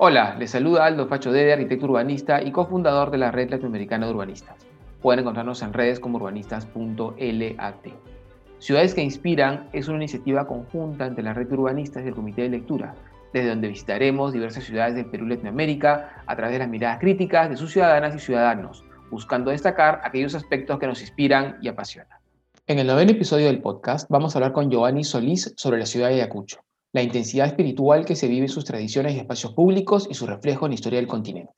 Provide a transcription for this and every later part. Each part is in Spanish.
Hola, les saluda Aldo Facho Dede, arquitecto urbanista y cofundador de la Red Latinoamericana de Urbanistas. Pueden encontrarnos en redes como urbanistas.lat. Ciudades que Inspiran es una iniciativa conjunta entre la Red de Urbanistas y el Comité de Lectura, desde donde visitaremos diversas ciudades del Perú y Latinoamérica a través de las miradas críticas de sus ciudadanas y ciudadanos, buscando destacar aquellos aspectos que nos inspiran y apasionan. En el noveno episodio del podcast vamos a hablar con Giovanni Solís sobre la ciudad de Ayacucho, la intensidad espiritual que se vive en sus tradiciones y espacios públicos y su reflejo en la historia del continente.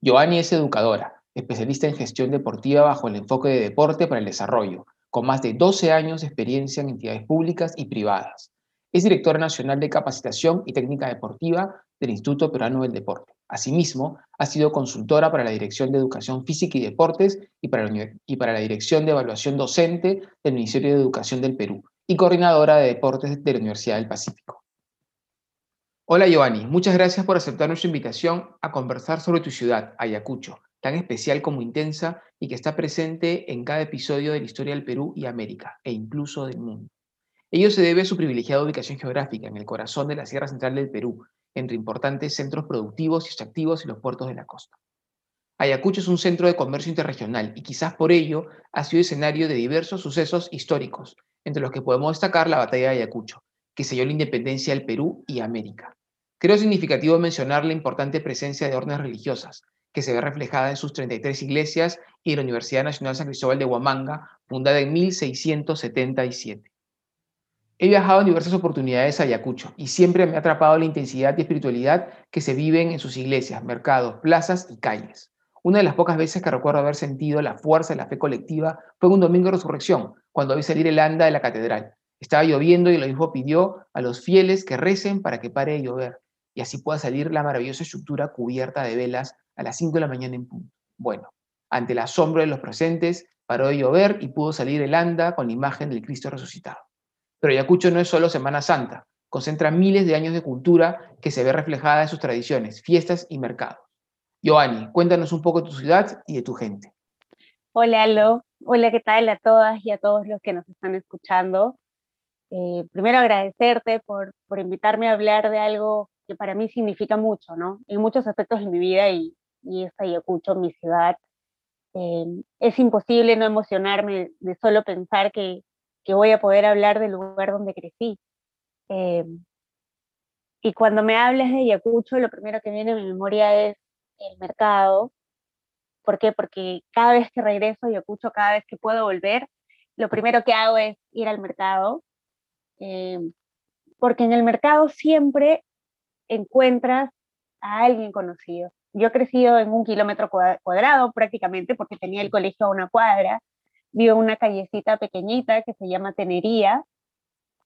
Giovanni es educadora, especialista en gestión deportiva bajo el enfoque de deporte para el desarrollo, con más de 12 años de experiencia en entidades públicas y privadas. Es directora nacional de capacitación y técnica deportiva del Instituto Peruano del Deporte. Asimismo, ha sido consultora para la Dirección de Educación Física y Deportes y para, la, y para la Dirección de Evaluación Docente del Ministerio de Educación del Perú y coordinadora de deportes de la Universidad del Pacífico. Hola Giovanni, muchas gracias por aceptar nuestra invitación a conversar sobre tu ciudad, Ayacucho, tan especial como intensa y que está presente en cada episodio de la historia del Perú y América, e incluso del mundo. Ello se debe a su privilegiada ubicación geográfica en el corazón de la Sierra Central del Perú, entre importantes centros productivos y extractivos y los puertos de la costa. Ayacucho es un centro de comercio interregional y quizás por ello ha sido escenario de diversos sucesos históricos, entre los que podemos destacar la batalla de Ayacucho, que selló la independencia del Perú y América. Creo significativo mencionar la importante presencia de órdenes religiosas, que se ve reflejada en sus 33 iglesias y la Universidad Nacional San Cristóbal de Huamanga, fundada en 1677. He viajado en diversas oportunidades a Ayacucho y siempre me ha atrapado la intensidad y espiritualidad que se viven en sus iglesias, mercados, plazas y calles. Una de las pocas veces que recuerdo haber sentido la fuerza de la fe colectiva fue un domingo de resurrección, cuando vi salir el anda de la catedral. Estaba lloviendo y el obispo pidió a los fieles que recen para que pare de llover y así pueda salir la maravillosa estructura cubierta de velas a las 5 de la mañana en punto. Bueno, ante el asombro de los presentes, paró de llover y pudo salir el anda con la imagen del Cristo resucitado. Pero Ayacucho no es solo Semana Santa, concentra miles de años de cultura que se ve reflejada en sus tradiciones, fiestas y mercados. Giovanni, cuéntanos un poco de tu ciudad y de tu gente. Hola, Alo. Hola, ¿qué tal a todas y a todos los que nos están escuchando? Eh, primero agradecerte por, por invitarme a hablar de algo que para mí significa mucho, ¿no? En muchos aspectos de mi vida y, y es Ayacucho, mi ciudad. Eh, es imposible no emocionarme de solo pensar que, que voy a poder hablar del lugar donde crecí. Eh, y cuando me hablas de Ayacucho, lo primero que viene a mi memoria es el mercado. ¿Por qué? Porque cada vez que regreso a Ayacucho, cada vez que puedo volver, lo primero que hago es ir al mercado. Eh, porque en el mercado siempre encuentras a alguien conocido. Yo he crecido en un kilómetro cuadrado prácticamente porque tenía el colegio a una cuadra vivo en una callecita pequeñita que se llama Tenería,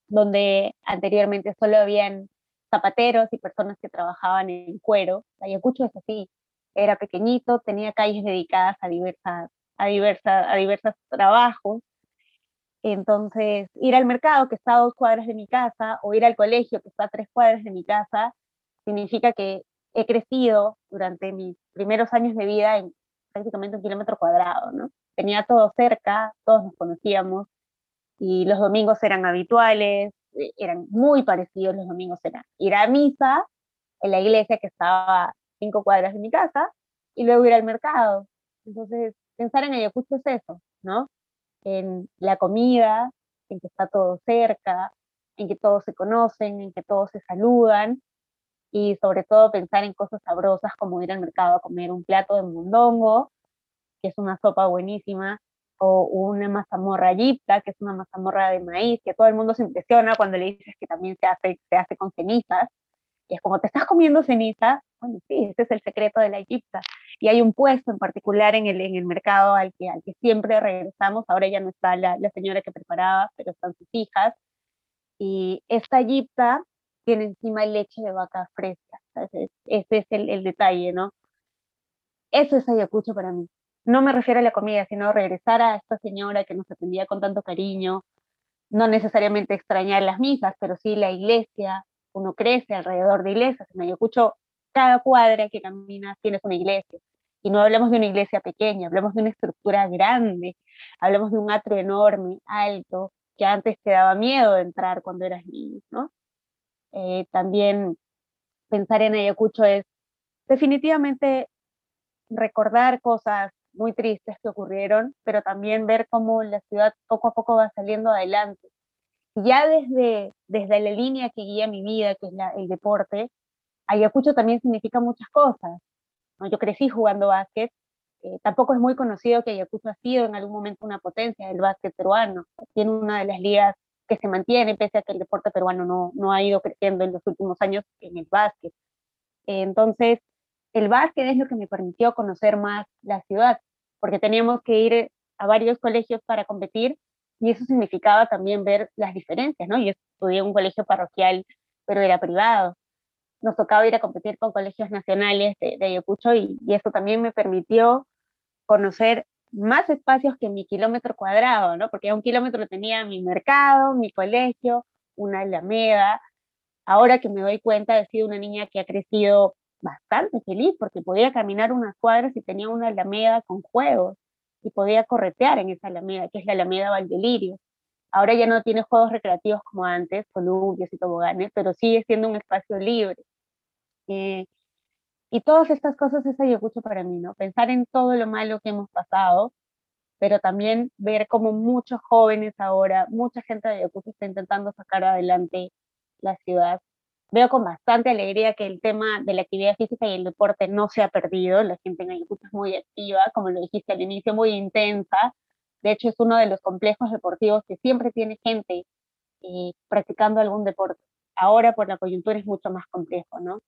donde anteriormente solo habían zapateros y personas que trabajaban en cuero. Ayacucho es así, era pequeñito, tenía calles dedicadas a diversas, a diversas, a diversos trabajos. Entonces, ir al mercado, que está a dos cuadras de mi casa, o ir al colegio, que está a tres cuadras de mi casa, significa que he crecido durante mis primeros años de vida en prácticamente un kilómetro cuadrado, ¿no? tenía todo cerca, todos nos conocíamos y los domingos eran habituales, eh, eran muy parecidos los domingos, eran ir a misa en la iglesia que estaba cinco cuadras de mi casa y luego ir al mercado. Entonces, pensar en Ayacucho es eso, ¿no? En la comida, en que está todo cerca, en que todos se conocen, en que todos se saludan y sobre todo pensar en cosas sabrosas como ir al mercado a comer un plato de mondongo que es una sopa buenísima, o una mazamorra yipta, que es una mazamorra de maíz, que todo el mundo se impresiona cuando le dices que también se hace, se hace con cenizas. Y es como, ¿te estás comiendo ceniza? Bueno, sí, ese es el secreto de la yipta. Y hay un puesto en particular en el, en el mercado al que, al que siempre regresamos. Ahora ya no está la, la señora que preparaba, pero están sus hijas. Y esta yipta tiene encima leche de vaca fresca. Ese, ese es el, el detalle, ¿no? Eso es Ayacucho para mí no me refiero a la comida, sino regresar a esta señora que nos atendía con tanto cariño, no necesariamente extrañar las misas, pero sí la iglesia, uno crece alrededor de iglesias, en Ayacucho cada cuadra que caminas tienes una iglesia, y no hablamos de una iglesia pequeña, hablamos de una estructura grande, hablamos de un atrio enorme, alto, que antes te daba miedo de entrar cuando eras niño, ¿no? Eh, también pensar en Ayacucho es definitivamente recordar cosas muy tristes que ocurrieron, pero también ver cómo la ciudad poco a poco va saliendo adelante. Ya desde, desde la línea que guía mi vida, que es el deporte, Ayacucho también significa muchas cosas. ¿no? Yo crecí jugando básquet, eh, tampoco es muy conocido que Ayacucho ha sido en algún momento una potencia del básquet peruano. Tiene una de las ligas que se mantiene, pese a que el deporte peruano no, no ha ido creciendo en los últimos años en el básquet. entonces, el básquet es lo que me permitió conocer más la ciudad, porque teníamos que ir a varios colegios para competir y eso significaba también ver las diferencias, ¿no? Yo estudié en un colegio parroquial, pero era privado. Nos tocaba ir a competir con colegios nacionales de, de Ayacucho y, y eso también me permitió conocer más espacios que mi kilómetro cuadrado, ¿no? Porque a un kilómetro tenía mi mercado, mi colegio, una alameda. Ahora que me doy cuenta, he sido una niña que ha crecido bastante feliz porque podía caminar unas cuadras y tenía una alameda con juegos y podía corretear en esa alameda, que es la alameda Valdelirio. Ahora ya no tiene juegos recreativos como antes, columpios y toboganes, pero sigue siendo un espacio libre. Eh, y todas estas cosas es Ayacucho para mí, ¿no? Pensar en todo lo malo que hemos pasado, pero también ver cómo muchos jóvenes ahora, mucha gente de Ayacucho está intentando sacar adelante la ciudad veo con bastante alegría que el tema de la actividad física y el deporte no se ha perdido. La gente en Ayacucho es muy activa, como lo dijiste al inicio, muy intensa. De hecho, es uno de los complejos deportivos que siempre tiene gente eh, practicando algún deporte. Ahora, por la coyuntura, es mucho más complejo, ¿no?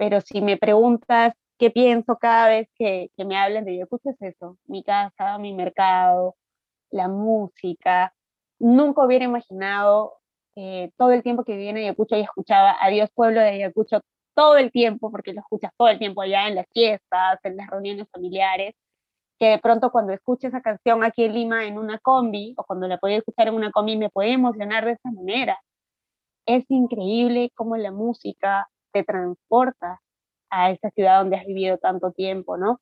Pero si me preguntas qué pienso cada vez que, que me hablan de Ayacucho, es eso: mi casa, mi mercado, la música. Nunca hubiera imaginado eh, todo el tiempo que viví en Ayacucho y escuchaba Adiós Pueblo de Ayacucho todo el tiempo, porque lo escuchas todo el tiempo allá en las fiestas, en las reuniones familiares, que de pronto cuando escucho esa canción aquí en Lima en una combi, o cuando la podía escuchar en una combi, me podía emocionar de esa manera. Es increíble cómo la música te transporta a esa ciudad donde has vivido tanto tiempo, ¿no?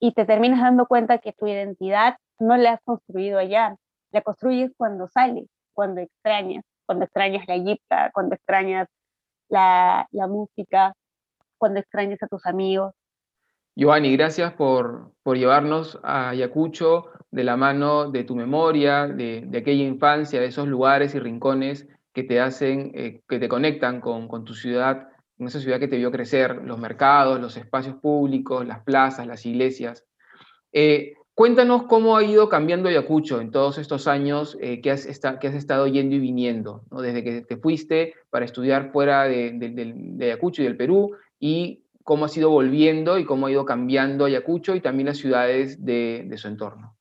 Y te terminas dando cuenta que tu identidad no la has construido allá, la construyes cuando sales, cuando extrañas cuando extrañas la guitarra, cuando extrañas la, la, música, cuando extrañas a tus amigos. Giovanni, gracias por, por llevarnos a Ayacucho de la mano de tu memoria, de, de aquella infancia, de esos lugares y rincones que te hacen, eh, que te conectan con, con tu ciudad, con esa ciudad que te vio crecer, los mercados, los espacios públicos, las plazas, las iglesias. Eh, Cuéntanos cómo ha ido cambiando Ayacucho en todos estos años eh, que, has que, has estado yendo y viniendo, desde que te fuiste para estudiar fuera de, Ayacucho y del Perú, y cómo has ido volviendo y cómo ha ido cambiando Ayacucho y también las ciudades de, su entorno.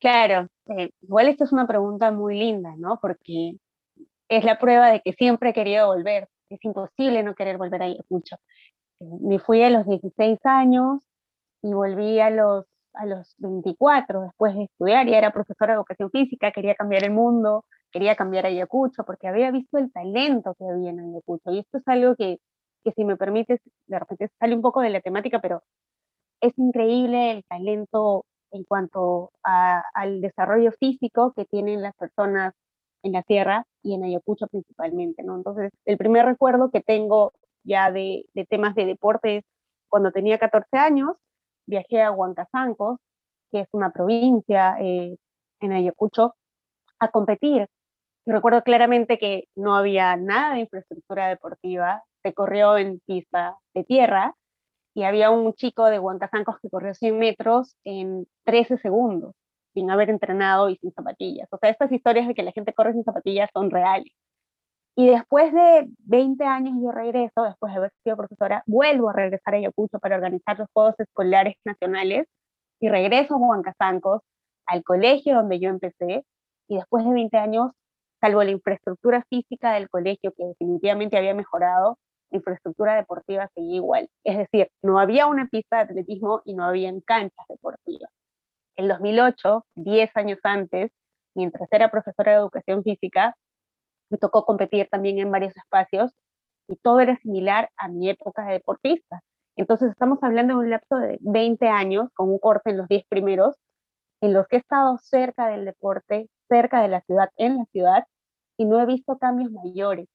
Claro, eh, igual esta es una pregunta muy linda, ¿no? Porque es la prueba de que siempre he querido volver. Es imposible no querer volver a. Eh, me fui a los 16 años, y volví a los, a los 24 después de estudiar, y era profesora de educación física, quería cambiar el mundo, quería cambiar Ayacucho, porque había visto el talento que había en Ayacucho. Y esto es algo que, que si me permites, de repente sale un poco de la temática, pero es increíble el talento en cuanto al desarrollo físico que tienen las personas en la tierra y en Ayacucho principalmente, ¿no? Entonces, el primer recuerdo que tengo ya de, temas de deporte es cuando tenía 14 años, viajé a Huancazancos, que es una provincia eh, en Ayacucho, a competir. Recuerdo claramente que no había nada de infraestructura deportiva, se corrió en pista de tierra y había un chico de Huancazancos que corrió 100 metros en 13 segundos, sin haber entrenado y sin zapatillas. O sea, estas historias de que la gente corre sin zapatillas son reales. Y después de 20 años yo regreso, después de haber sido profesora, vuelvo a regresar a Ayacucho para organizar los Juegos Escolares Nacionales y regreso a Huancazancos, al colegio donde yo empecé, y después de 20 años, salvo la infraestructura física del colegio, que definitivamente había mejorado, la infraestructura deportiva seguía igual. Es decir, no había una pista de atletismo y no había canchas deportivas. En 2008, 10 años antes, mientras era profesora de educación física, me tocó competir también en varios espacios y todo era similar a mi época de deportista. Entonces estamos hablando de un lapso de 20 años, con un corte en los 10 primeros, en los que he estado cerca del deporte, cerca de la ciudad, en la ciudad, y no he visto cambios mayores.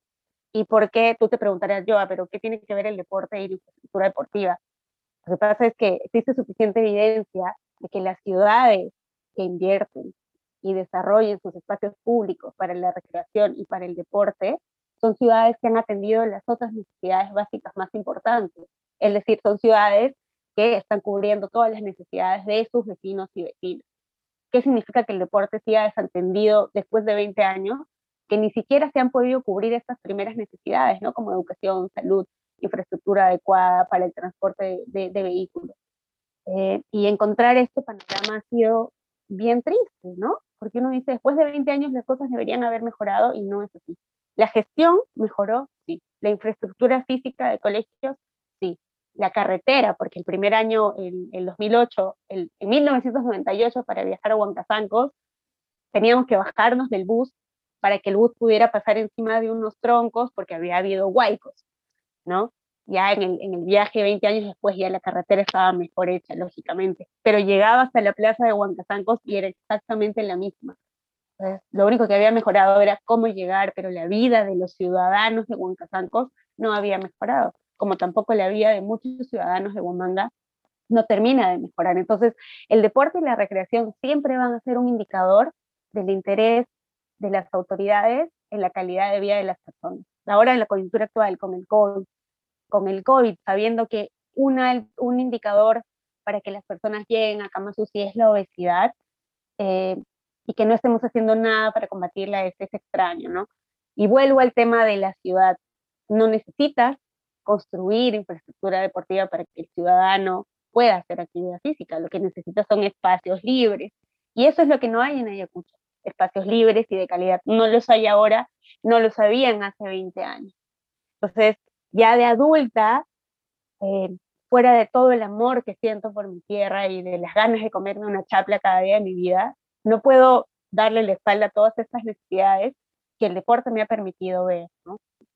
¿Y por qué? Tú te preguntarías, yo, pero ¿qué tiene que ver el deporte y la infraestructura deportiva? Lo que pasa es que existe suficiente evidencia de que las ciudades que invierten y desarrollen sus espacios públicos para la recreación y para el deporte son ciudades que han atendido las otras necesidades básicas más importantes. Es decir, son ciudades que están cubriendo todas las necesidades de sus vecinos y vecinas. ¿Qué significa que el deporte siga desatendido después de 20 años? Que ni siquiera se han podido cubrir estas primeras necesidades, ¿no? Como educación, salud, infraestructura adecuada para el transporte de, vehículos. Eh, y encontrar este panorama ha sido bien triste, ¿no? Porque uno dice, después de 20 años las cosas deberían haber mejorado y no es así. La gestión mejoró, sí. La infraestructura física de colegios, sí. La carretera, porque el primer año, en el 2008, el, en 1998, para viajar a Huancazancos, teníamos que bajarnos del bus para que el bus pudiera pasar encima de unos troncos porque había habido huaicos, ¿no? Ya en el, en el viaje 20 años después ya la carretera estaba mejor hecha, lógicamente, pero llegaba hasta la plaza de Huancazancos y era exactamente la misma lo único que había mejorado era cómo llegar, pero la vida de los ciudadanos de Huancazancos no había mejorado, como tampoco la vida de muchos ciudadanos de Huamanga no termina de mejorar. Entonces, el deporte y la recreación siempre van a ser un indicador del interés de las autoridades en la calidad de vida de las personas. Ahora en la coyuntura actual, con el COVID, con el COVID sabiendo que una, un indicador para que las personas lleguen a cama UCI es la obesidad, eh, y que no estemos haciendo nada para combatirla es, es extraño, ¿no? Y vuelvo al tema de la ciudad. No necesitas construir infraestructura deportiva para que el ciudadano pueda hacer actividad física. Lo que necesitas son espacios libres. Y eso es lo que no hay en Ayacucho. Espacios libres y de calidad. No los hay ahora, no los habían hace 20 años. Entonces, ya de adulta, eh, fuera de todo el amor que siento por mi tierra y de las ganas de comerme una chapla cada día de mi vida, no puedo darle la espalda a todas estas necesidades que el deporte me ha permitido ver.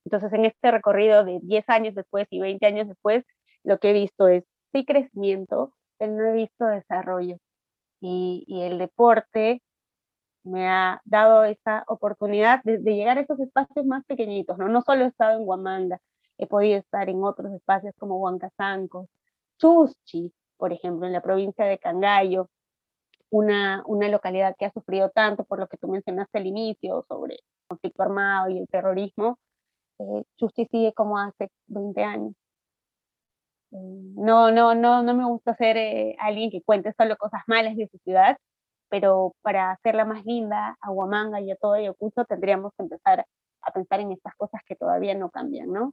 Entonces, en este recorrido de 10 años después y 20 años después, lo que he visto es sí crecimiento, pero no he visto desarrollo. Y, el deporte me ha dado esa oportunidad de, llegar a esos espacios más pequeñitos, ¿no? No solo he estado en Huamanga, he podido estar en otros espacios como Huancazancos, Chuschi, por ejemplo, en la provincia de Cangallo, una, una localidad que ha sufrido tanto por lo que tú mencionaste al inicio sobre el conflicto armado y el terrorismo, eh, Chusti sigue como hace 20 años. Eh, no, no, no, no me gusta ser eh, alguien que cuente solo cosas malas de su ciudad, pero para hacerla más linda a Huamanga y a todo Ayacucho tendríamos que empezar a pensar en estas cosas que todavía no cambian, ¿no?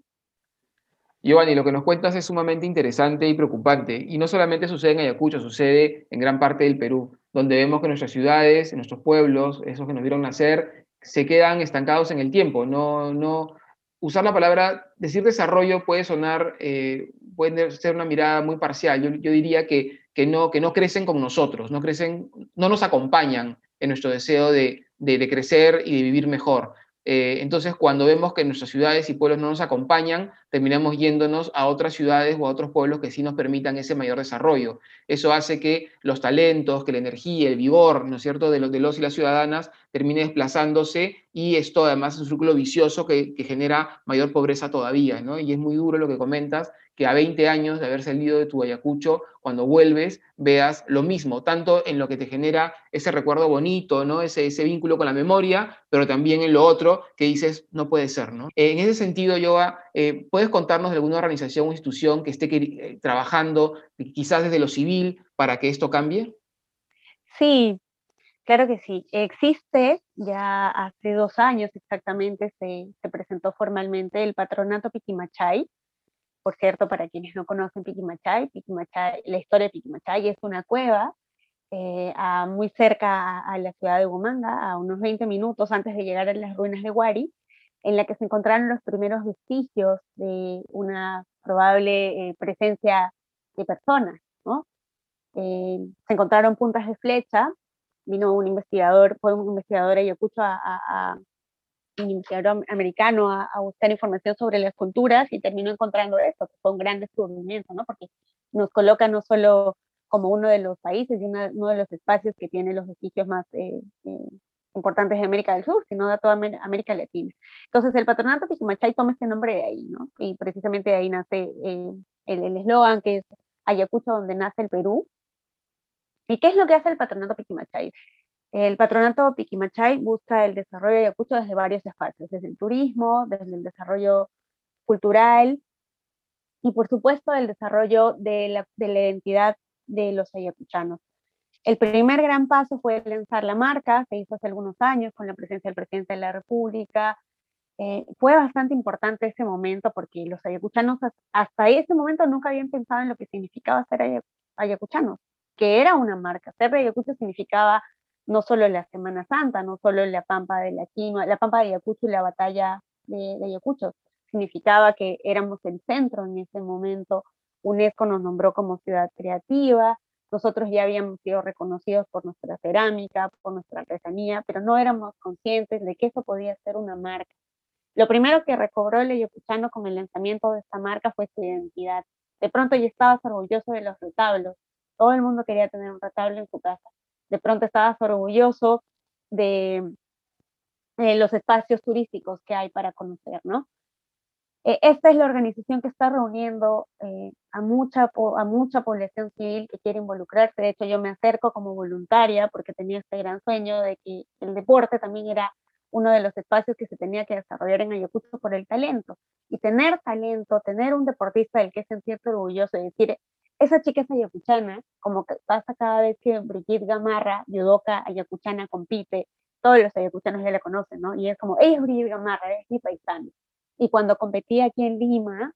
Giovanni, lo que nos cuentas es sumamente interesante y preocupante, y no solamente sucede en Ayacucho, sucede en gran parte del Perú donde vemos que nuestras ciudades, nuestros pueblos, esos que nos vieron nacer, se quedan estancados en el tiempo. No, no, usar la palabra, decir desarrollo puede sonar, eh, puede ser una mirada muy parcial. Yo, yo diría que, que, no, que no crecen con nosotros, no, crecen, no nos acompañan en nuestro deseo de, de, de crecer y de vivir mejor. Eh, entonces, cuando vemos que nuestras ciudades y pueblos no nos acompañan, terminamos yéndonos a otras ciudades o a otros pueblos que sí nos permitan ese mayor desarrollo. Eso hace que los talentos, que la energía, el vigor, ¿no es cierto?, de los, de los y las ciudadanas termine desplazándose y esto además es un círculo vicioso que, que genera mayor pobreza todavía, ¿no? Y es muy duro lo que comentas, que a 20 años de haber salido de tu Ayacucho, cuando vuelves, veas lo mismo, tanto en lo que te genera ese recuerdo bonito, ¿no? ese, ese vínculo con la memoria, pero también en lo otro que dices, no puede ser. ¿no? En ese sentido, Yoa, eh, ¿puedes contarnos de alguna organización o institución que esté eh, trabajando, quizás desde lo civil, para que esto cambie? Sí, Claro que sí, existe, ya hace dos años exactamente se, se, presentó formalmente el patronato Piquimachay, por cierto, para quienes no conocen Piquimachay, Piquimachay la historia de Piquimachay es una cueva eh, muy cerca a, la ciudad de Huamanga, a unos 20 minutos antes de llegar a las ruinas de Huari, en la que se encontraron los primeros vestigios de una probable eh, presencia de personas. ¿no? Eh, se encontraron puntas de flecha, vino un investigador, fue un investigador ayacucho a, a, americano a, buscar información sobre las culturas y terminó encontrando esto, que fue un gran descubrimiento, ¿no? Porque nos coloca no solo como uno de los países y uno de los espacios que tiene los vestigios más eh, eh, importantes de América del Sur, sino de toda América Latina. Entonces el patronato Piquimachay toma este nombre de ahí, ¿no? Y precisamente de ahí nace eh, el eslogan que es Ayacucho donde nace el Perú. ¿Y qué es lo que hace el patronato Piquimachay? El patronato Piquimachay busca el desarrollo de Ayacucho desde varios espacios, desde el turismo, desde el desarrollo cultural y por supuesto el desarrollo de la, de la identidad de los ayacuchanos. El primer gran paso fue lanzar la marca, se hizo hace algunos años con la presencia del presidente de la República. Eh, fue bastante importante ese momento porque los ayacuchanos hasta ese momento nunca habían pensado en lo que significaba ser ayacuchanos, que era una marca. Ser de Ayacucho significaba no solo la Semana Santa, no solo la Pampa de la Quinoa, la Pampa de Ayacucho y la batalla de, de Ayacucho, significaba que éramos el centro en ese momento. UNESCO nos nombró como ciudad creativa, nosotros ya habíamos sido reconocidos por nuestra cerámica, por nuestra artesanía, pero no éramos conscientes de que eso podía ser una marca. Lo primero que recobró el ayacuchano con el lanzamiento de esta marca fue su identidad. De pronto ya estabas orgulloso de los retablos. Todo el mundo quería tener un retablo en su casa. De pronto estabas orgulloso de, los espacios turísticos que hay para conocer, ¿no? Eh, esta es la organización que está reuniendo eh, a, mucha, a mucha población civil que quiere involucrarse. De hecho, yo me acerco como voluntaria porque tenía este gran sueño de que el deporte también era uno de los espacios que se tenía que desarrollar en Ayacucho por el talento. Y tener talento, tener un deportista del que sentirte orgulloso y decir, esa chica es ayacuchana, como que pasa cada vez que Brigitte Gamarra, judoka ayacuchana, compite, todos los ayacuchanos ya la conocen, ¿no? Y es como, ella es Brigitte Gamarra, es mi paisana. Y cuando competí aquí en Lima,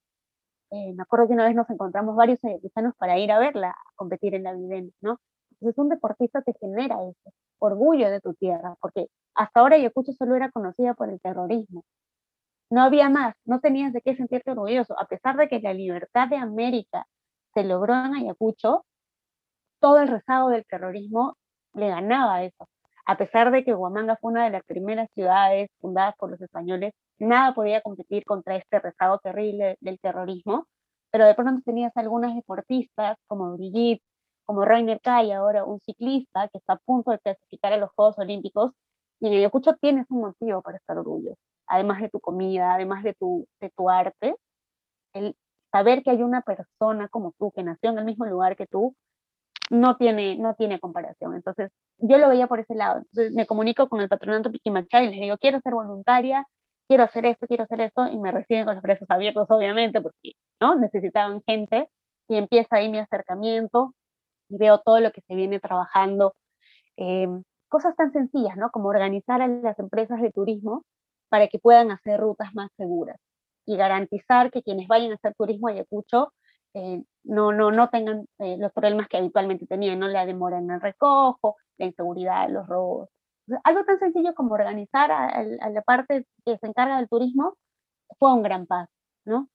eh, me acuerdo que una vez nos encontramos varios ayacuchanos para ir a verla competir en la Vivena, ¿no? Entonces un deportista te genera eso, orgullo de tu tierra, porque hasta ahora Ayacucho solo era conocida por el terrorismo. No había más, no tenías de qué sentirte orgulloso, a pesar de que la libertad de América se logró en Ayacucho, todo el rezago del terrorismo le ganaba a eso. A pesar de que Huamanga fue una de las primeras ciudades fundadas por los españoles nada podía competir contra este rezago terrible del terrorismo, pero de pronto tenías algunas deportistas como Brigitte, como Rainer Kay, ahora un ciclista que está a punto de clasificar a los Juegos Olímpicos, y en Ayacucho tienes un motivo para estar orgulloso, además de tu comida, además de tu, de tu arte, el saber que hay una persona como tú que nació en el mismo lugar que tú, no tiene, no tiene comparación. Entonces, yo lo veía por ese lado. Entonces, me comunico con el patronato Piquimachay y les digo, quiero ser voluntaria, quiero hacer esto, quiero hacer esto, y me reciben con los brazos abiertos, obviamente, porque ¿no? necesitaban gente, y empieza ahí mi acercamiento, y veo todo lo que se viene trabajando. Em, cosas tan sencillas, ¿no? Como organizar a las empresas de turismo para que puedan hacer rutas más seguras y garantizar que quienes vayan a hacer turismo a Ayacucho eh, no, no, no tengan eh, los problemas que habitualmente tenían, ¿no? La demora en el recojo, la inseguridad, los robos algo tan sencillo como organizar a, la parte que se encarga del turismo fue un gran paso, ¿no?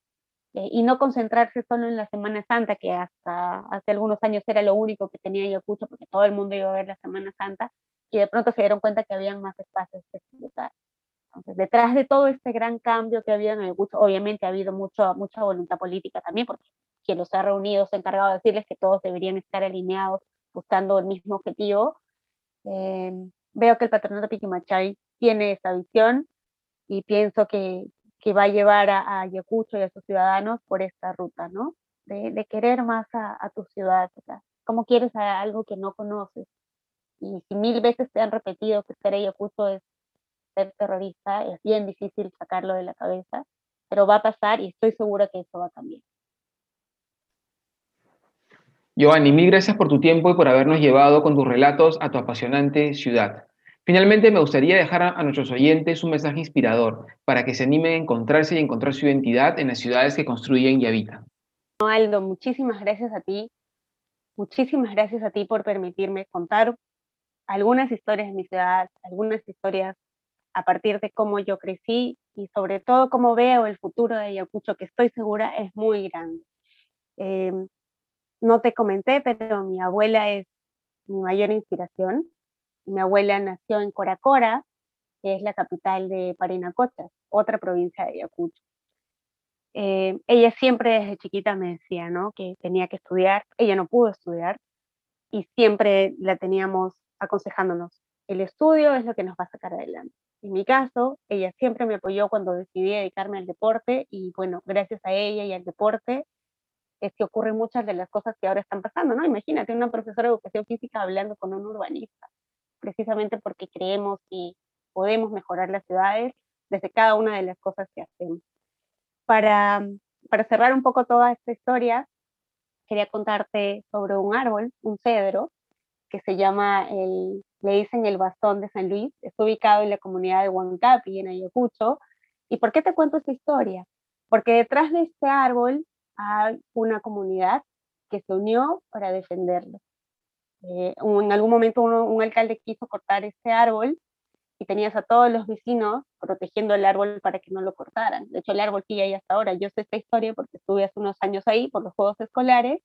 Eh, y no concentrarse solo en la Semana Santa, que hasta hace algunos años era lo único que tenía Ayacucho, porque todo el mundo iba a ver la Semana Santa, y de pronto se dieron cuenta que habían más espacios detrás de todo este gran cambio que había en Ayacucho, obviamente ha habido mucho, mucha voluntad política también, porque quien los ha reunido se ha encargado de decirles que todos deberían estar alineados buscando el mismo objetivo. Eh, veo que el patronato Piquimachay tiene esa visión y pienso que, que va a llevar a, Ayacucho y a sus ciudadanos por esta ruta, ¿no? De, querer más a, tu ciudad, o sea, ¿cómo quieres a algo que no conoces? Y si mil veces te han repetido que ser Ayacucho es ser terrorista, es bien difícil sacarlo de la cabeza, pero va a pasar y estoy segura que eso va a cambiar. Giovanni, mil gracias por tu tiempo y por habernos llevado con tus relatos a tu apasionante ciudad. Finalmente, me gustaría dejar a, nuestros oyentes un mensaje inspirador para que se animen a encontrarse y encontrar su identidad en las ciudades que construyen y habitan. Aldo, muchísimas gracias a ti. Muchísimas gracias a ti por permitirme contar algunas historias de mi ciudad, algunas historias a partir de cómo yo crecí y sobre todo cómo veo el futuro de Ayacucho, que estoy segura es muy grande. Em, no te comenté, pero mi abuela es mi mayor inspiración. Mi abuela nació en Coracora, que es la capital de Parinacochas, otra provincia de Ayacucho. Eh, ella siempre desde chiquita me decía ¿no? que tenía que estudiar, ella no pudo estudiar y siempre la teníamos aconsejándonos, el estudio es lo que nos va a sacar adelante. En mi caso, ella siempre me apoyó cuando decidí dedicarme al deporte y bueno, gracias a ella y al deporte es que ocurren muchas de las cosas que ahora están pasando, ¿no? Imagínate una profesora de educación física hablando con un urbanista, precisamente porque creemos que podemos mejorar las ciudades desde cada una de las cosas que hacemos. Para, para cerrar un poco toda esta historia, quería contarte sobre un árbol, un cedro, que se llama, el, le dicen el bastón de San Luis, está ubicado en la comunidad de Huancapi, en Ayacucho. ¿Y por qué te cuento esta historia? Porque detrás de este árbol hay una comunidad que se unió para defenderlo. Eh, en algún momento un alcalde quiso cortar este árbol y tenías a todos los vecinos protegiendo el árbol para que no lo cortaran. De hecho, el árbol sigue ahí hasta ahora. Yo sé esta historia porque estuve hace unos años ahí por los Juegos Escolares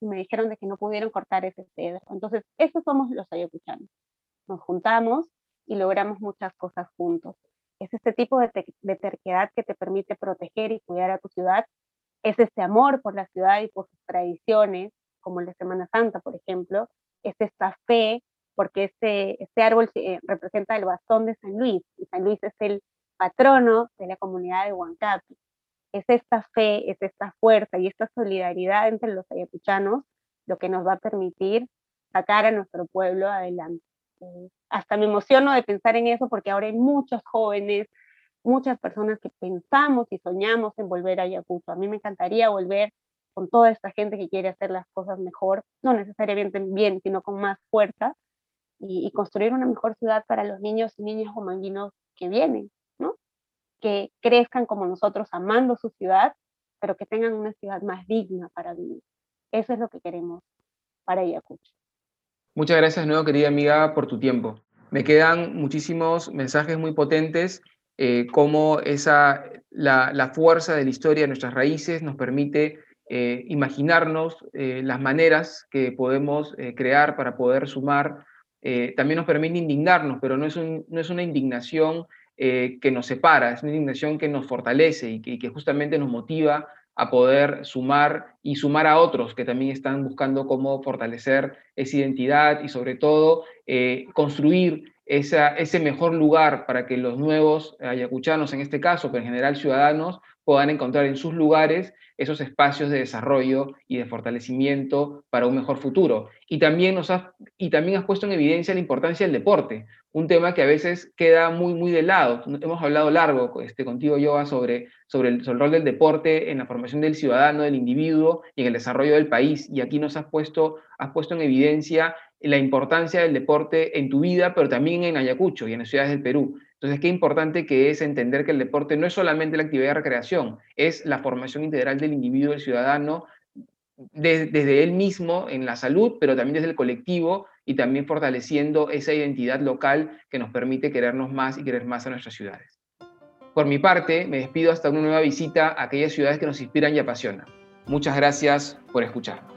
y me dijeron de que no pudieron cortar ese cedro. Entonces, esos somos los ayacuchanos. Nos juntamos y logramos muchas cosas juntos. Es este tipo de, de terquedad que te permite proteger y cuidar a tu ciudad. Es este amor por la ciudad y por sus tradiciones, como la Semana Santa, por ejemplo. Es esta fe porque este, este árbol eh, representa el bastón de San Luis, y San Luis es el patrono de la comunidad de Huancapi. Es esta fe, es esta fuerza y esta solidaridad entre los ayacuchanos lo que nos va a permitir sacar a nuestro pueblo adelante. Eh, hasta me emociono de pensar en eso porque ahora hay muchos jóvenes, muchas personas que pensamos y soñamos en volver a Ayacucho. A mí me encantaría volver con toda esta gente que quiere hacer las cosas mejor, no necesariamente bien, sino con más fuerza, y, construir una mejor ciudad para los niños y niñas humanguinos que vienen, ¿no? Que crezcan como nosotros amando su ciudad, pero que tengan una ciudad más digna para vivir. Eso es lo que queremos para Ayacucho. Muchas gracias, nuevo querida amiga, por tu tiempo. Me quedan muchísimos mensajes muy potentes, eh, como esa, la, fuerza de la historia de nuestras raíces nos permite eh, imaginarnos eh, las maneras que podemos crear para poder sumar también nos permite indignarnos, pero no es, una indignación que nos separa, es una indignación que nos fortalece y que, justamente nos motiva a poder sumar y sumar a otros que también están buscando cómo fortalecer esa identidad y sobre todo eh, construir ese mejor lugar para que los nuevos ayacuchanos, en este caso, pero en general ciudadanos, puedan encontrar en sus lugares esos espacios de desarrollo y de fortalecimiento para un mejor futuro. Y también, nos has, y también has puesto en evidencia la importancia del deporte, un tema que a veces queda muy, muy de lado. Hemos hablado largo este, contigo, Yoga, sobre, el, sobre el rol del deporte en la formación del ciudadano, del individuo y en el desarrollo del país. Y aquí nos has puesto, has puesto en evidencia la importancia del deporte en tu vida, pero también en Ayacucho y en las ciudades del Perú. Entonces, qué importante que es entender que el deporte no es solamente la actividad de recreación, es la formación integral del individuo, del ciudadano, desde él mismo en la salud, pero también desde el colectivo y también fortaleciendo esa identidad local que nos permite querernos más y querer más a nuestras ciudades. Por mi parte, me despido hasta una nueva visita a aquellas ciudades que nos inspiran y apasionan. Muchas gracias por escucharnos.